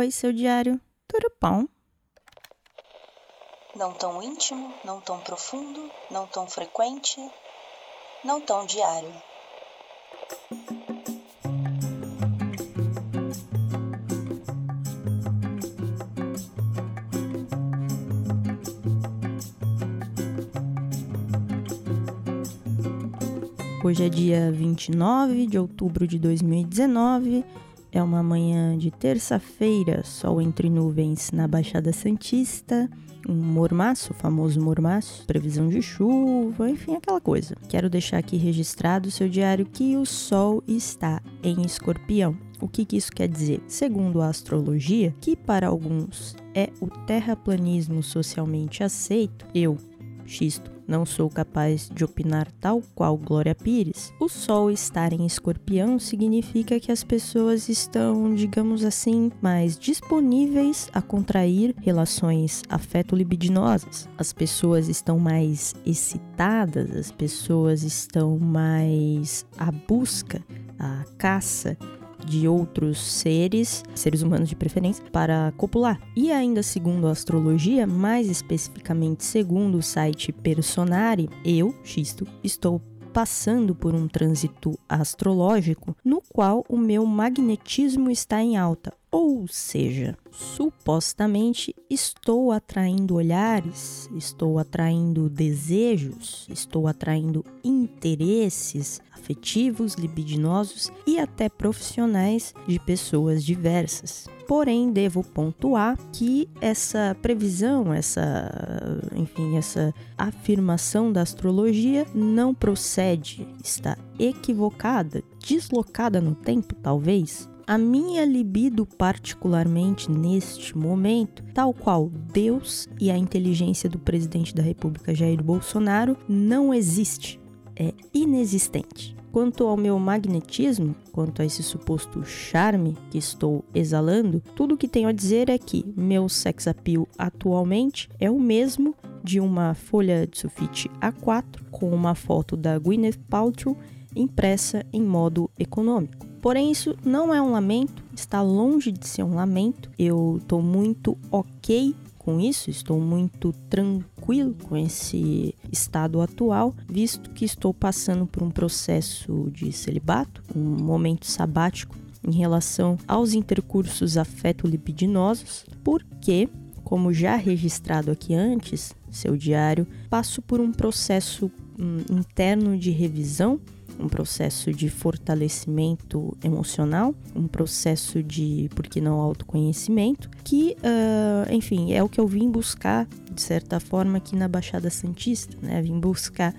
Oi, seu diário. Tudo bom? Não tão íntimo, não tão profundo, não tão frequente, não tão diário. Hoje é dia 29 de outubro de 2019. É uma manhã de terça-feira, sol entre nuvens na Baixada Santista, um mormaço, famoso mormaço, previsão de chuva, enfim, aquela coisa. Quero deixar aqui registrado seu diário que o sol está em escorpião. O que, que isso quer dizer? Segundo a astrologia, que para alguns é o terraplanismo socialmente aceito, eu, Xisto, não sou capaz de opinar tal qual Glória Pires. O Sol estar em escorpião significa que as pessoas estão, digamos assim, mais disponíveis a contrair relações afeto-libidinosas. As pessoas estão mais excitadas, as pessoas estão mais à busca, à caça de outros seres, seres humanos de preferência, para copular. E ainda segundo a astrologia, mais especificamente segundo o site Personari, eu, Xisto, estou passando por um trânsito astrológico no qual o meu magnetismo está em alta, ou seja, supostamente estou atraindo olhares, estou atraindo desejos, estou atraindo interesses afetivos, libidinosos e até profissionais de pessoas diversas. Porém, devo pontuar que essa previsão, essa, enfim, essa afirmação da astrologia não procede, está equivocada, deslocada no tempo, talvez. A minha libido, particularmente neste momento, tal qual Deus e a inteligência do presidente da República Jair Bolsonaro, não existe. É inexistente. Quanto ao meu magnetismo, quanto a esse suposto charme que estou exalando, tudo o que tenho a dizer é que meu sex appeal atualmente é o mesmo de uma folha de sulfite A4 com uma foto da Gwyneth Paltrow impressa em modo econômico. Porém, isso não é um lamento, está longe de ser um lamento. Eu estou muito ok com isso, estou muito tranquilo com esse estado atual, visto que estou passando por um processo de celibato, um momento sabático em relação aos intercursos afeto-libidinosos, porque, como já registrado aqui antes, seu diário, passo por um processo hum, interno de revisão um processo de fortalecimento emocional, um processo de, por que não, autoconhecimento, que, uh, enfim, é o que eu vim buscar, de certa forma, aqui na Baixada Santista, né? Vim buscar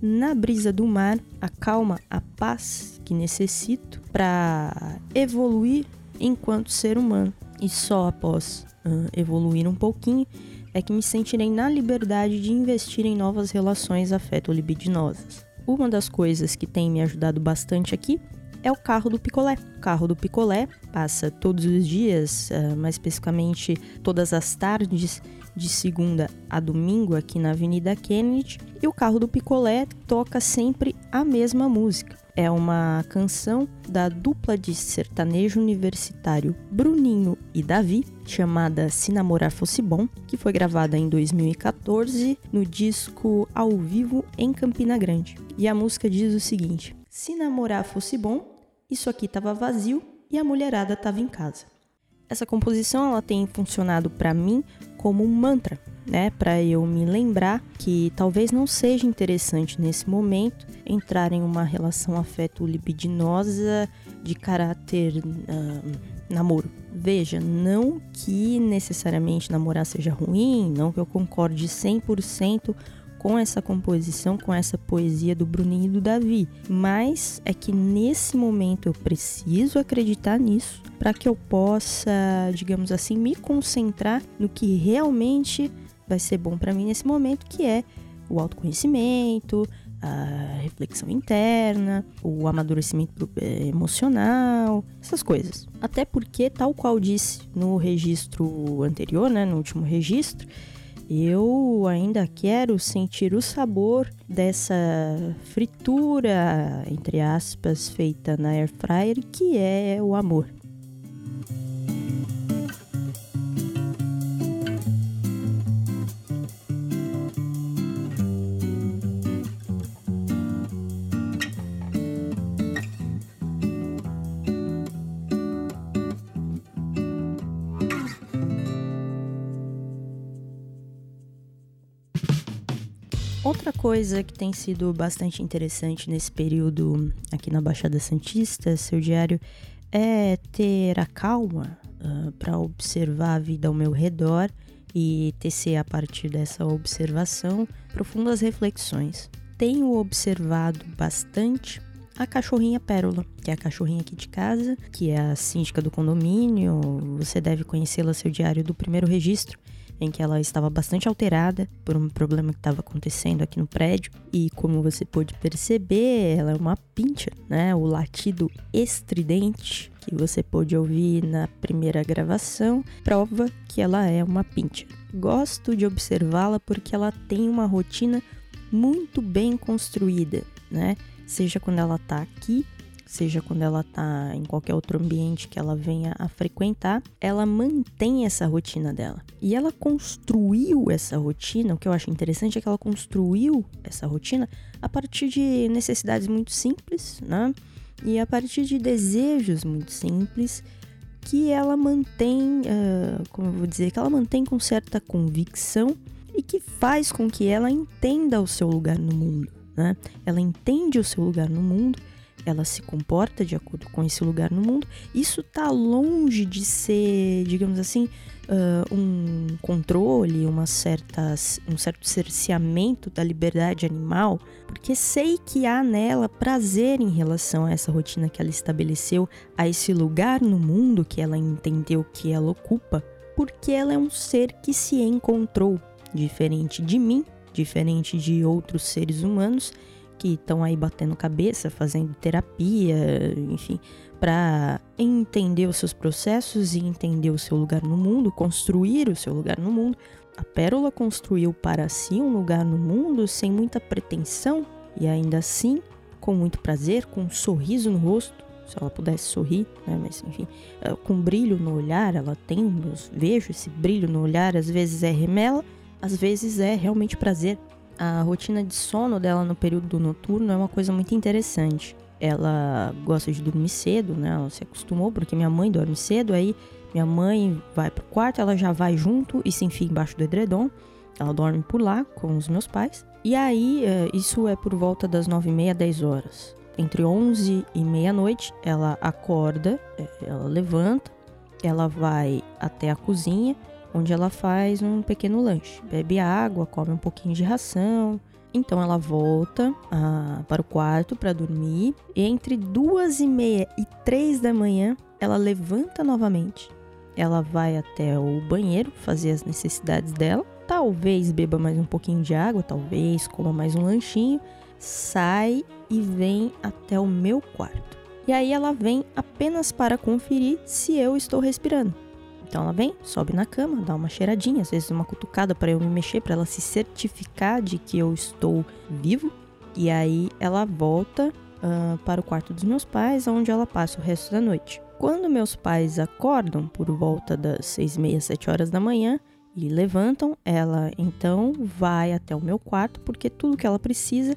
na brisa do mar a calma, a paz que necessito para evoluir enquanto ser humano. E só após uh, evoluir um pouquinho é que me sentirei na liberdade de investir em novas relações afeto-libidinosas. Uma das coisas que tem me ajudado bastante aqui é o carro do picolé. O carro do picolé passa todos os dias, uh, mais especificamente todas as tardes, de segunda a domingo aqui na Avenida Kennedy. E o carro do picolé toca sempre a mesma música. É uma canção da dupla de sertanejo universitário Bruninho e Davi, chamada Se Namorar Fosse Bom, que foi gravada em 2014 no disco Ao Vivo em Campina Grande. E a música diz o seguinte: Se namorar fosse bom, isso aqui tava vazio e a mulherada tava em casa. Essa composição ela tem funcionado para mim como um mantra, né, para eu me lembrar que talvez não seja interessante nesse momento entrar em uma relação afeto-libidinosa de caráter uh, namoro. Veja, não que necessariamente namorar seja ruim, não que eu concorde 100% com essa composição, com essa poesia do Bruninho e do Davi. Mas é que nesse momento eu preciso acreditar nisso para que eu possa, digamos assim, me concentrar no que realmente vai ser bom para mim nesse momento, que é o autoconhecimento, a reflexão interna, o amadurecimento eh, emocional, essas coisas. Até porque, tal qual disse no registro anterior, né, no último registro, eu ainda quero sentir o sabor dessa fritura, entre aspas, feita na air fryer, que é o amor. Outra coisa que tem sido bastante interessante nesse período aqui na Baixada Santista, seu diário, é ter a calma uh, para observar a vida ao meu redor e tecer a partir dessa observação profundas reflexões. Tenho observado bastante a cachorrinha Pérola, que é a cachorrinha aqui de casa, que é a síndica do condomínio. Você deve conhecê-la seu diário do primeiro registro em que ela estava bastante alterada por um problema que estava acontecendo aqui no prédio. E como você pôde perceber, ela é uma pincha, né? O latido estridente que você pôde ouvir na primeira gravação prova que ela é uma pincha. Gosto de observá-la porque ela tem uma rotina muito bem construída, né? Seja quando ela tá aqui seja quando ela tá em qualquer outro ambiente que ela venha a frequentar, ela mantém essa rotina dela. E ela construiu essa rotina, o que eu acho interessante é que ela construiu essa rotina a partir de necessidades muito simples, né? E a partir de desejos muito simples que ela mantém, uh, como eu vou dizer, que ela mantém com certa convicção e que faz com que ela entenda o seu lugar no mundo, né? Ela entende o seu lugar no mundo ela se comporta de acordo com esse lugar no mundo, isso está longe de ser, digamos assim, uh, um controle, uma certa, um certo cerceamento da liberdade animal, porque sei que há nela prazer em relação a essa rotina que ela estabeleceu, a esse lugar no mundo que ela entendeu que ela ocupa, porque ela é um ser que se encontrou, diferente de mim, diferente de outros seres humanos que estão aí batendo cabeça, fazendo terapia, enfim, para entender os seus processos e entender o seu lugar no mundo, construir o seu lugar no mundo. A Pérola construiu para si um lugar no mundo sem muita pretensão e ainda assim com muito prazer, com um sorriso no rosto, se ela pudesse sorrir, né? Mas enfim, eh, com brilho no olhar, ela tem, eu vejo esse brilho no olhar, às vezes é remela, às vezes é realmente prazer a rotina de sono dela no período noturno é uma coisa muito interessante. Ela gosta de dormir cedo, né? Ela se acostumou porque minha mãe dorme cedo, aí minha mãe vai pro quarto, ela já vai junto e se enfia embaixo do edredom. Ela dorme por lá com os meus pais. E aí, é, isso é por volta das nove e meia, dez horas. Entre onze e meia-noite, ela acorda, é, ela levanta, ela vai até a cozinha onde ela faz um pequeno lanche. Bebe água, come um pouquinho de ração. Então ela volta ah, para o quarto para dormir. E entre duas e meia e três da manhã, ela levanta novamente. Ela vai até o banheiro fazer as necessidades dela. Talvez beba mais um pouquinho de água, talvez coma mais um lanchinho. Sai e vem até o meu quarto. E aí ela vem apenas para conferir se eu estou respirando. Então ela vem, sobe na cama, dá uma cheiradinha, às vezes uma cutucada para eu me mexer, para ela se certificar de que eu estou vivo. E aí ela volta uh, para o quarto dos meus pais, onde ela passa o resto da noite. Quando meus pais acordam por volta das seis e meia, sete horas da manhã e levantam, ela então vai até o meu quarto, porque tudo que ela precisa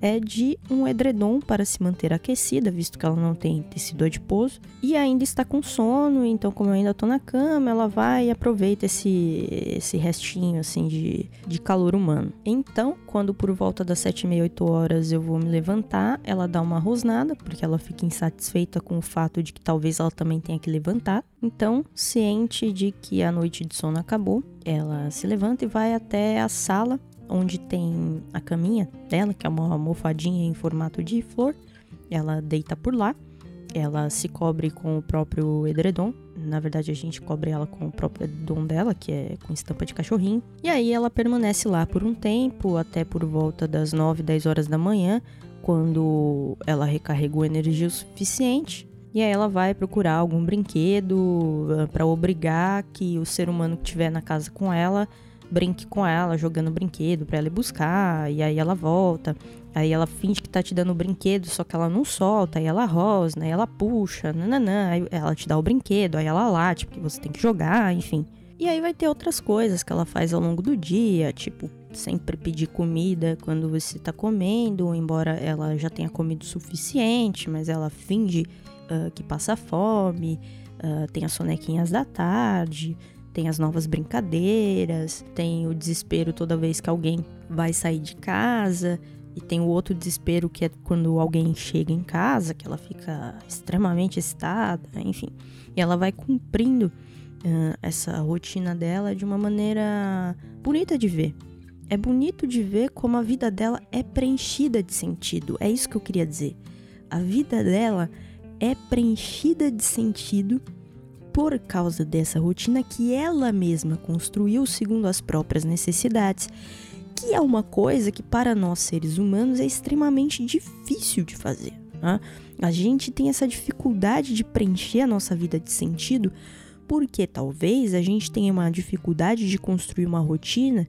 é de um edredom para se manter aquecida, visto que ela não tem tecido adiposo, e ainda está com sono, então como eu ainda estou na cama, ela vai e aproveita esse, esse restinho assim de, de calor humano. Então, quando por volta das 7 e meia, 8 horas eu vou me levantar, ela dá uma rosnada, porque ela fica insatisfeita com o fato de que talvez ela também tenha que levantar. Então, ciente de que a noite de sono acabou, ela se levanta e vai até a sala onde tem a caminha dela, que é uma almofadinha em formato de flor. Ela deita por lá. Ela se cobre com o próprio edredom. Na verdade, a gente cobre ela com o próprio edredom dela, que é com estampa de cachorrinho. E aí ela permanece lá por um tempo, até por volta das 9, 10 horas da manhã, quando ela recarregou energia o suficiente. E aí ela vai procurar algum brinquedo ah, para obrigar que o ser humano que estiver na casa com ela brinque com ela, jogando brinquedo para ela ir buscar, e aí ela volta. Aí ela finge que tá te dando o brinquedo, só que ela não solta, aí ela rosna, aí ela puxa, nananã, aí ela te dá o brinquedo, aí ela late, porque você tem que jogar, enfim. E aí vai ter outras coisas que ela faz ao longo do dia, tipo, sempre pedir comida quando você tá comendo, embora ela já tenha comido o suficiente, mas ela finge uh, que passa fome, uh, tem as sonequinhas da tarde, tem as novas brincadeiras, tem o desespero toda vez que alguém vai sair de casa, e tem o outro desespero que é quando alguém chega em casa, que ela fica extremamente excitada, enfim. E ela vai cumprindo uh, essa rotina dela de uma maneira bonita de ver. É bonito de ver como a vida dela é preenchida de sentido. É isso que eu queria dizer. A vida dela é preenchida de sentido por causa dessa rotina que ela mesma construiu segundo as próprias necessidades que é uma coisa que para nós seres humanos é extremamente difícil de fazer. Né? A gente tem essa dificuldade de preencher a nossa vida de sentido porque talvez a gente tenha uma dificuldade de construir uma rotina,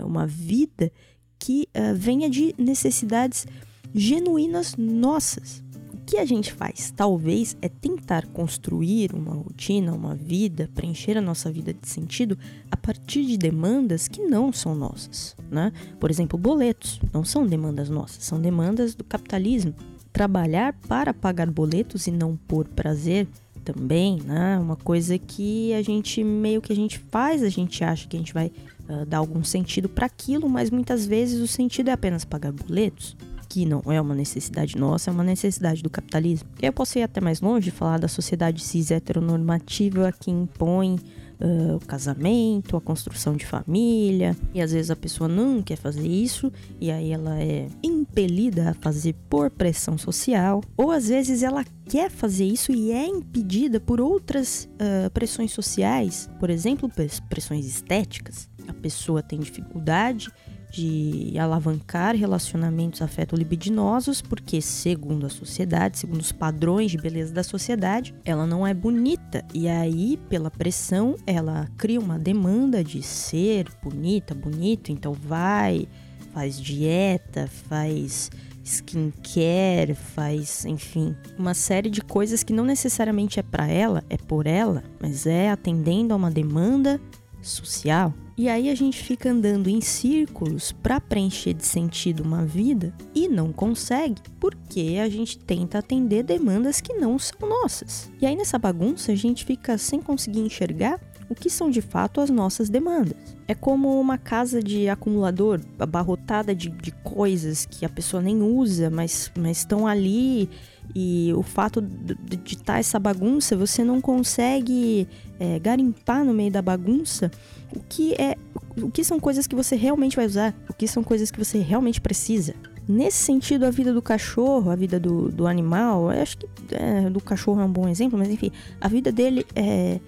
uma vida que venha de necessidades genuínas nossas que a gente faz, talvez, é tentar construir uma rotina, uma vida, preencher a nossa vida de sentido a partir de demandas que não são nossas, né? Por exemplo, boletos não são demandas nossas, são demandas do capitalismo. Trabalhar para pagar boletos e não por prazer também, né? Uma coisa que a gente meio que a gente faz, a gente acha que a gente vai uh, dar algum sentido para aquilo, mas muitas vezes o sentido é apenas pagar boletos que não é uma necessidade nossa, é uma necessidade do capitalismo. Eu posso ir até mais longe falar da sociedade cis heteronormativa que impõe Uh, o casamento, a construção de família, e às vezes a pessoa não quer fazer isso, e aí ela é impelida a fazer por pressão social, ou às vezes ela quer fazer isso e é impedida por outras uh, pressões sociais, por exemplo, pressões estéticas. A pessoa tem dificuldade de alavancar relacionamentos afeto-libidinosos, porque, segundo a sociedade, segundo os padrões de beleza da sociedade, ela não é bonita. E aí, pela pressão, ela cria uma demanda de ser bonita, bonito, então vai, faz dieta, faz skincare, faz, enfim, uma série de coisas que não necessariamente é para ela, é por ela, mas é atendendo a uma demanda social. E aí a gente fica andando em círculos para preencher de sentido uma vida e não consegue, porque a gente tenta atender demandas que não são nossas. E aí nessa bagunça a gente fica sem conseguir enxergar o que são de fato as nossas demandas. É como uma casa de acumulador abarrotada de, de coisas que a pessoa nem usa, mas, mas estão ali e o fato de estar tá essa bagunça, você não consegue é, garimpar no meio da bagunça o que é o que são coisas que você realmente vai usar, o que são coisas que você realmente precisa. Nesse sentido, a vida do cachorro, a vida do, do animal, eu acho que é, do cachorro é um bom exemplo, mas enfim, a vida dele é,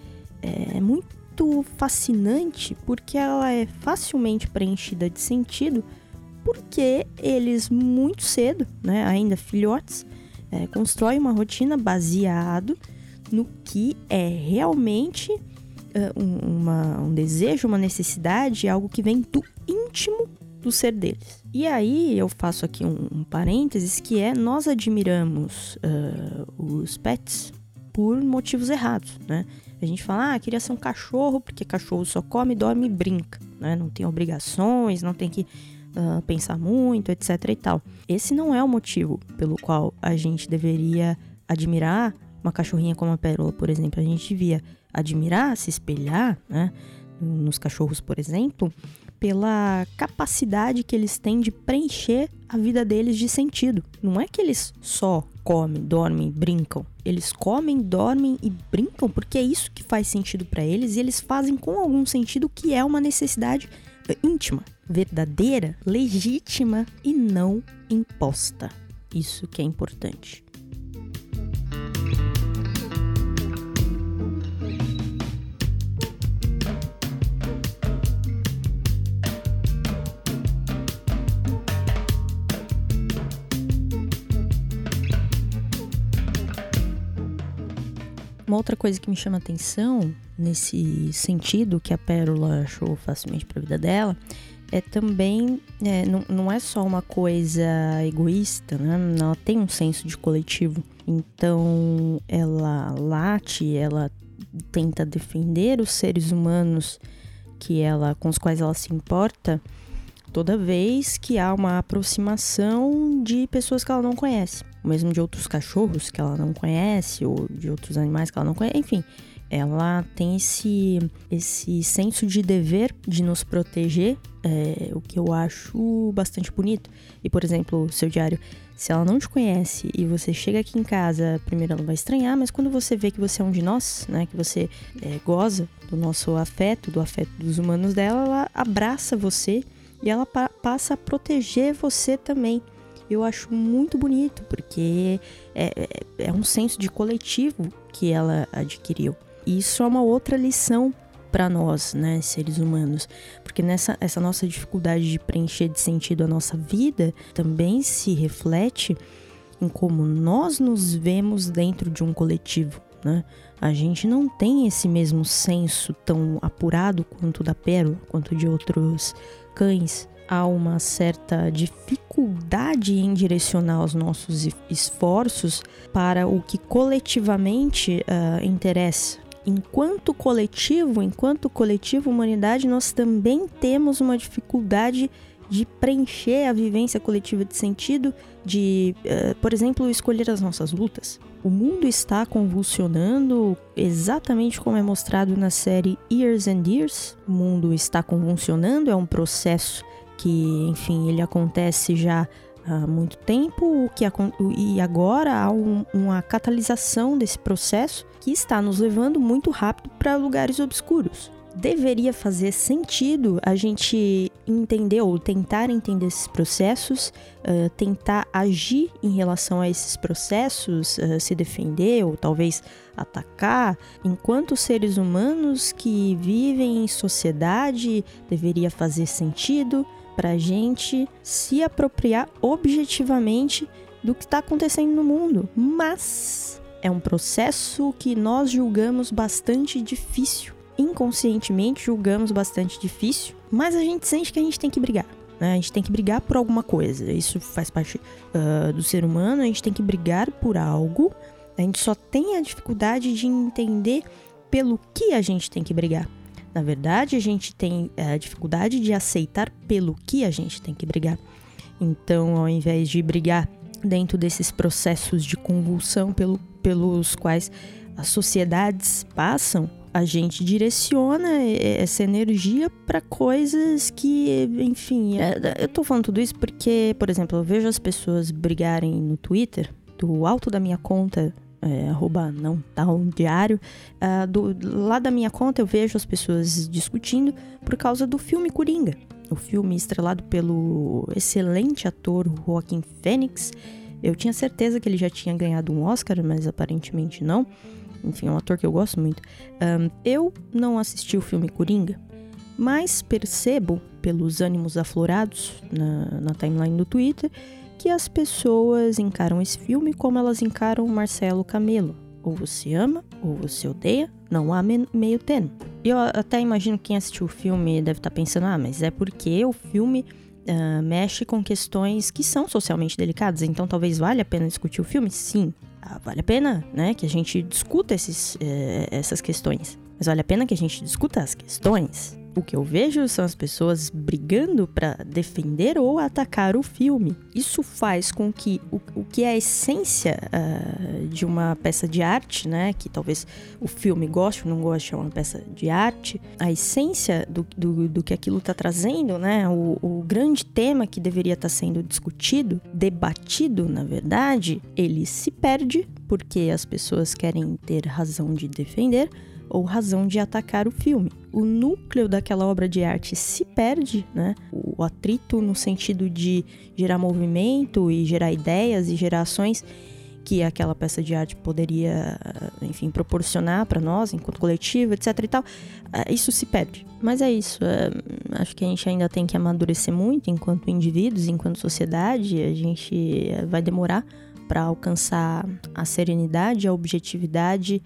é muito fascinante porque ela é facilmente preenchida de sentido, porque eles muito cedo, né, ainda filhotes, é, constrói uma rotina baseado no que é realmente uh, um, uma, um desejo, uma necessidade, algo que vem do íntimo do ser deles. E aí eu faço aqui um, um parênteses que é nós admiramos uh, os pets por motivos errados, né? A gente fala, ah, queria ser um cachorro porque cachorro só come, dorme e brinca, né? Não tem obrigações, não tem que uh, pensar muito, etc e tal. Esse não é o motivo pelo qual a gente deveria admirar uma cachorrinha como a Pérola, por exemplo. A gente devia admirar, se espelhar, né? Nos cachorros, por exemplo, pela capacidade que eles têm de preencher a vida deles de sentido. Não é que eles só comem, dormem, brincam. Eles comem, dormem e brincam porque é isso que faz sentido para eles e eles fazem com algum sentido que é uma necessidade íntima, verdadeira, legítima e não imposta. Isso que é importante. Uma outra coisa que me chama atenção nesse sentido que a Pérola achou facilmente para a vida dela é também é, não, não é só uma coisa egoísta, né? Ela tem um senso de coletivo. Então ela late, ela tenta defender os seres humanos que ela com os quais ela se importa toda vez que há uma aproximação de pessoas que ela não conhece, ou mesmo de outros cachorros que ela não conhece, ou de outros animais que ela não conhece, enfim, ela tem esse, esse senso de dever de nos proteger, é, o que eu acho bastante bonito. E, por exemplo, seu diário, se ela não te conhece e você chega aqui em casa, primeiro ela vai estranhar, mas quando você vê que você é um de nós, né, que você é, goza do nosso afeto, do afeto dos humanos dela, ela abraça você e ela pa passa a proteger você também. Eu acho muito bonito, porque é, é, é um senso de coletivo que ela adquiriu. Isso é uma outra lição para nós, né, seres humanos, porque nessa essa nossa dificuldade de preencher de sentido a nossa vida também se reflete em como nós nos vemos dentro de um coletivo, né? A gente não tem esse mesmo senso tão apurado quanto da pérola, quanto de outros cães. Há uma certa dificuldade em direcionar os nossos esforços para o que coletivamente uh, interessa enquanto coletivo, enquanto coletivo humanidade, nós também temos uma dificuldade de preencher a vivência coletiva de sentido, de, uh, por exemplo, escolher as nossas lutas. O mundo está convulsionando exatamente como é mostrado na série Years and Years. O mundo está convulsionando, é um processo que, enfim, ele acontece já há muito tempo que, e agora há um, uma catalisação desse processo que está nos levando muito rápido para lugares obscuros. Deveria fazer sentido a gente entender ou tentar entender esses processos, uh, tentar agir em relação a esses processos, uh, se defender ou talvez atacar. Enquanto seres humanos que vivem em sociedade, deveria fazer sentido para a gente se apropriar objetivamente do que está acontecendo no mundo. Mas é um processo que nós julgamos bastante difícil. Inconscientemente julgamos bastante difícil, mas a gente sente que a gente tem que brigar. Né? A gente tem que brigar por alguma coisa. Isso faz parte uh, do ser humano. A gente tem que brigar por algo. A gente só tem a dificuldade de entender pelo que a gente tem que brigar. Na verdade, a gente tem a eh, dificuldade de aceitar pelo que a gente tem que brigar. Então, ao invés de brigar dentro desses processos de convulsão pelo, pelos quais as sociedades passam, a gente direciona essa energia para coisas que, enfim, eu tô falando tudo isso porque, por exemplo, eu vejo as pessoas brigarem no Twitter, do alto da minha conta, é, arroba não tá um diário, uh, do, lá da minha conta eu vejo as pessoas discutindo por causa do filme Coringa. O filme estrelado pelo excelente ator Joaquim Phoenix. Eu tinha certeza que ele já tinha ganhado um Oscar, mas aparentemente não. Enfim, é um ator que eu gosto muito. Um, eu não assisti o filme Coringa, mas percebo pelos ânimos aflorados na, na timeline do Twitter que as pessoas encaram esse filme como elas encaram Marcelo Camelo. Ou você ama, ou você odeia, não há meio termo. Eu até imagino que quem assistiu o filme deve estar tá pensando, ah, mas é porque o filme uh, mexe com questões que são socialmente delicadas, então talvez valha a pena discutir o filme? Sim, ah, vale a pena, né, que a gente discuta esses, eh, essas questões. Mas vale a pena que a gente discuta as questões o que eu vejo são as pessoas brigando para defender ou atacar o filme. Isso faz com que o, o que é a essência uh, de uma peça de arte, né? Que talvez o filme goste ou não goste, é uma peça de arte. A essência do, do, do que aquilo está trazendo, né? O, o grande tema que deveria estar tá sendo discutido, debatido, na verdade, ele se perde porque as pessoas querem ter razão de defender ou razão de atacar o filme. O núcleo daquela obra de arte se perde, né? O atrito no sentido de gerar movimento e gerar ideias e gerações que aquela peça de arte poderia, enfim, proporcionar para nós enquanto coletivo, etc e tal, ah, isso se perde. Mas é isso, é, acho que a gente ainda tem que amadurecer muito enquanto indivíduos, enquanto sociedade, a gente vai demorar para alcançar a serenidade, a objetividade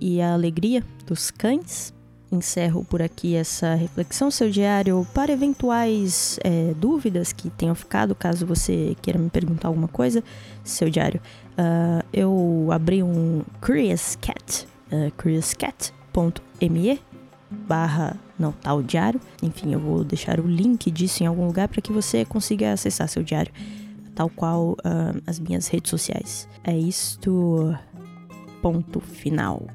e a alegria dos cães. Encerro por aqui essa reflexão, seu diário, para eventuais é, dúvidas que tenham ficado, caso você queira me perguntar alguma coisa, seu diário. Uh, eu abri um Curious Cat, uh, curiouscat.me barra não tá o diário. Enfim, eu vou deixar o link disso em algum lugar para que você consiga acessar seu diário, tal qual uh, as minhas redes sociais. É isto ponto final.